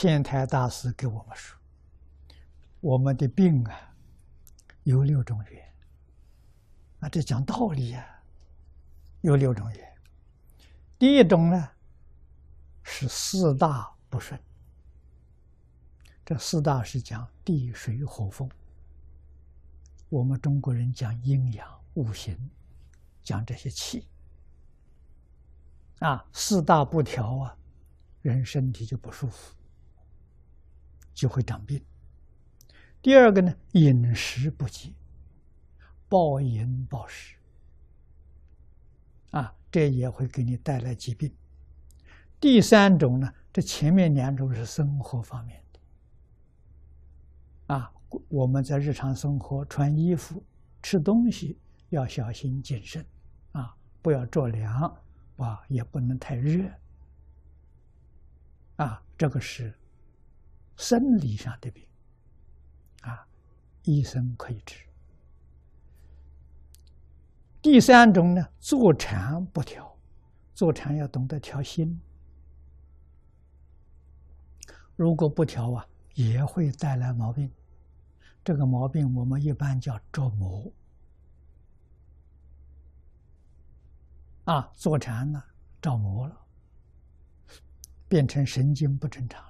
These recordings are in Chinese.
天台大师给我们说，我们的病啊，有六种缘。啊，这讲道理呀，有六种缘。第一种呢，是四大不顺。这四大是讲地水火风。我们中国人讲阴阳五行，讲这些气。啊，四大不调啊，人身体就不舒服，就会长病。第二个呢，饮食不节，暴饮暴食，啊，这也会给你带来疾病。第三种呢，这前面两种是生活方面的，啊，我们在日常生活穿衣服、吃东西要小心谨慎，啊，不要着凉。啊，也不能太热，啊，这个是生理上的病，啊，医生可以治。第三种呢，坐禅不调，坐禅要懂得调心，如果不调啊，也会带来毛病。这个毛病我们一般叫着魔。啊，坐禅了，着魔了，变成神经不正常了。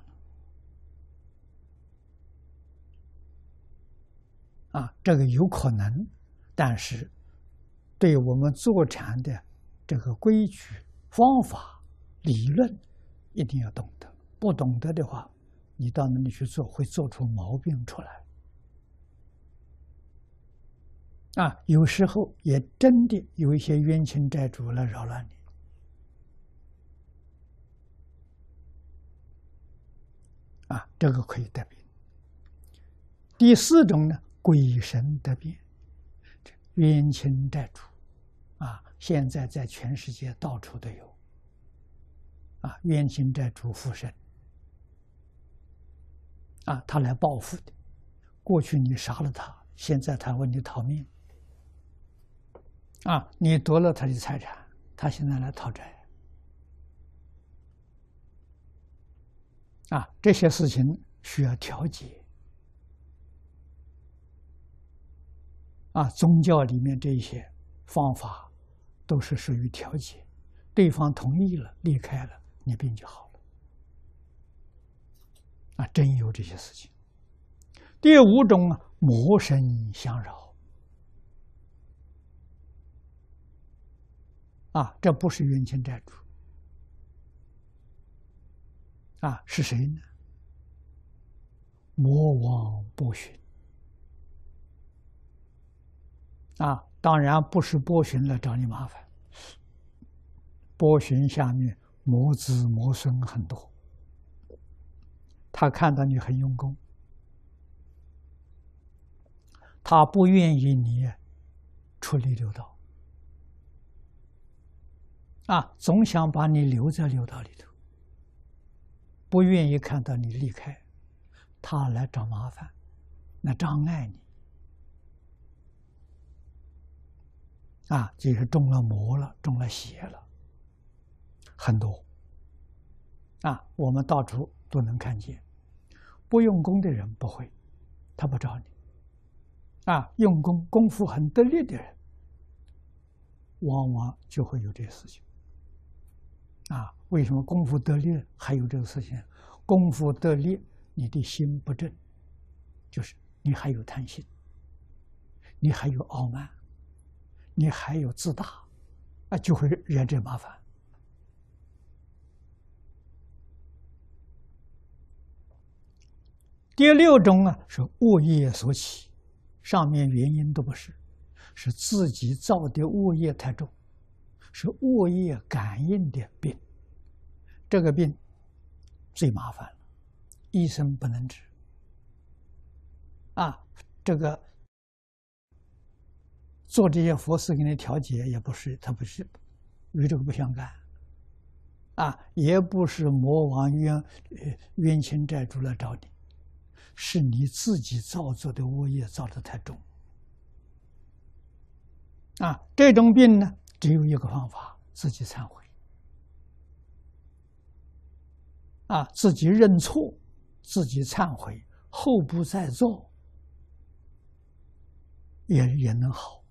啊，这个有可能，但是对我们坐禅的这个规矩、方法、理论，一定要懂得。不懂得的话，你到那里去做，会做出毛病出来。啊，有时候也真的有一些冤亲债主来扰乱你，啊，这个可以得病。第四种呢，鬼神得病，冤亲债主，啊，现在在全世界到处都有，啊，冤亲债主附身，啊，他来报复的，过去你杀了他，现在他问你讨命。啊！你夺了他的财产，他现在来讨债。啊，这些事情需要调解。啊，宗教里面这些方法都是属于调解，对方同意了，离开了，你病就好了。啊，真有这些事情。第五种啊，魔神相扰。啊，这不是冤亲债主，啊，是谁呢？魔王波旬，啊，当然不是波旬来找你麻烦，波旬下面魔子魔孙很多，他看到你很用功，他不愿意你出离六道。啊，总想把你留在六道里头，不愿意看到你离开，他来找麻烦，那障碍你。啊，就是中了魔了，中了邪了，很多。啊，我们到处都能看见，不用功的人不会，他不找你。啊，用功功夫很得力的人，往往就会有这些事情。啊，为什么功夫得力还有这个事情？功夫得力，你的心不正，就是你还有贪心，你还有傲慢，你还有自大，啊，就会惹这麻烦。第六种啊，是恶业所起，上面原因都不是，是自己造的恶业太重。是恶业感应的病，这个病最麻烦了，医生不能治。啊，这个做这些佛事给你调节也不是，他不是与这个不相干。啊，也不是魔王冤冤亲债主来找你，是你自己造作的恶业造的太重。啊，这种病呢？只有一个方法，自己忏悔，啊，自己认错，自己忏悔，后不再做，也也能好。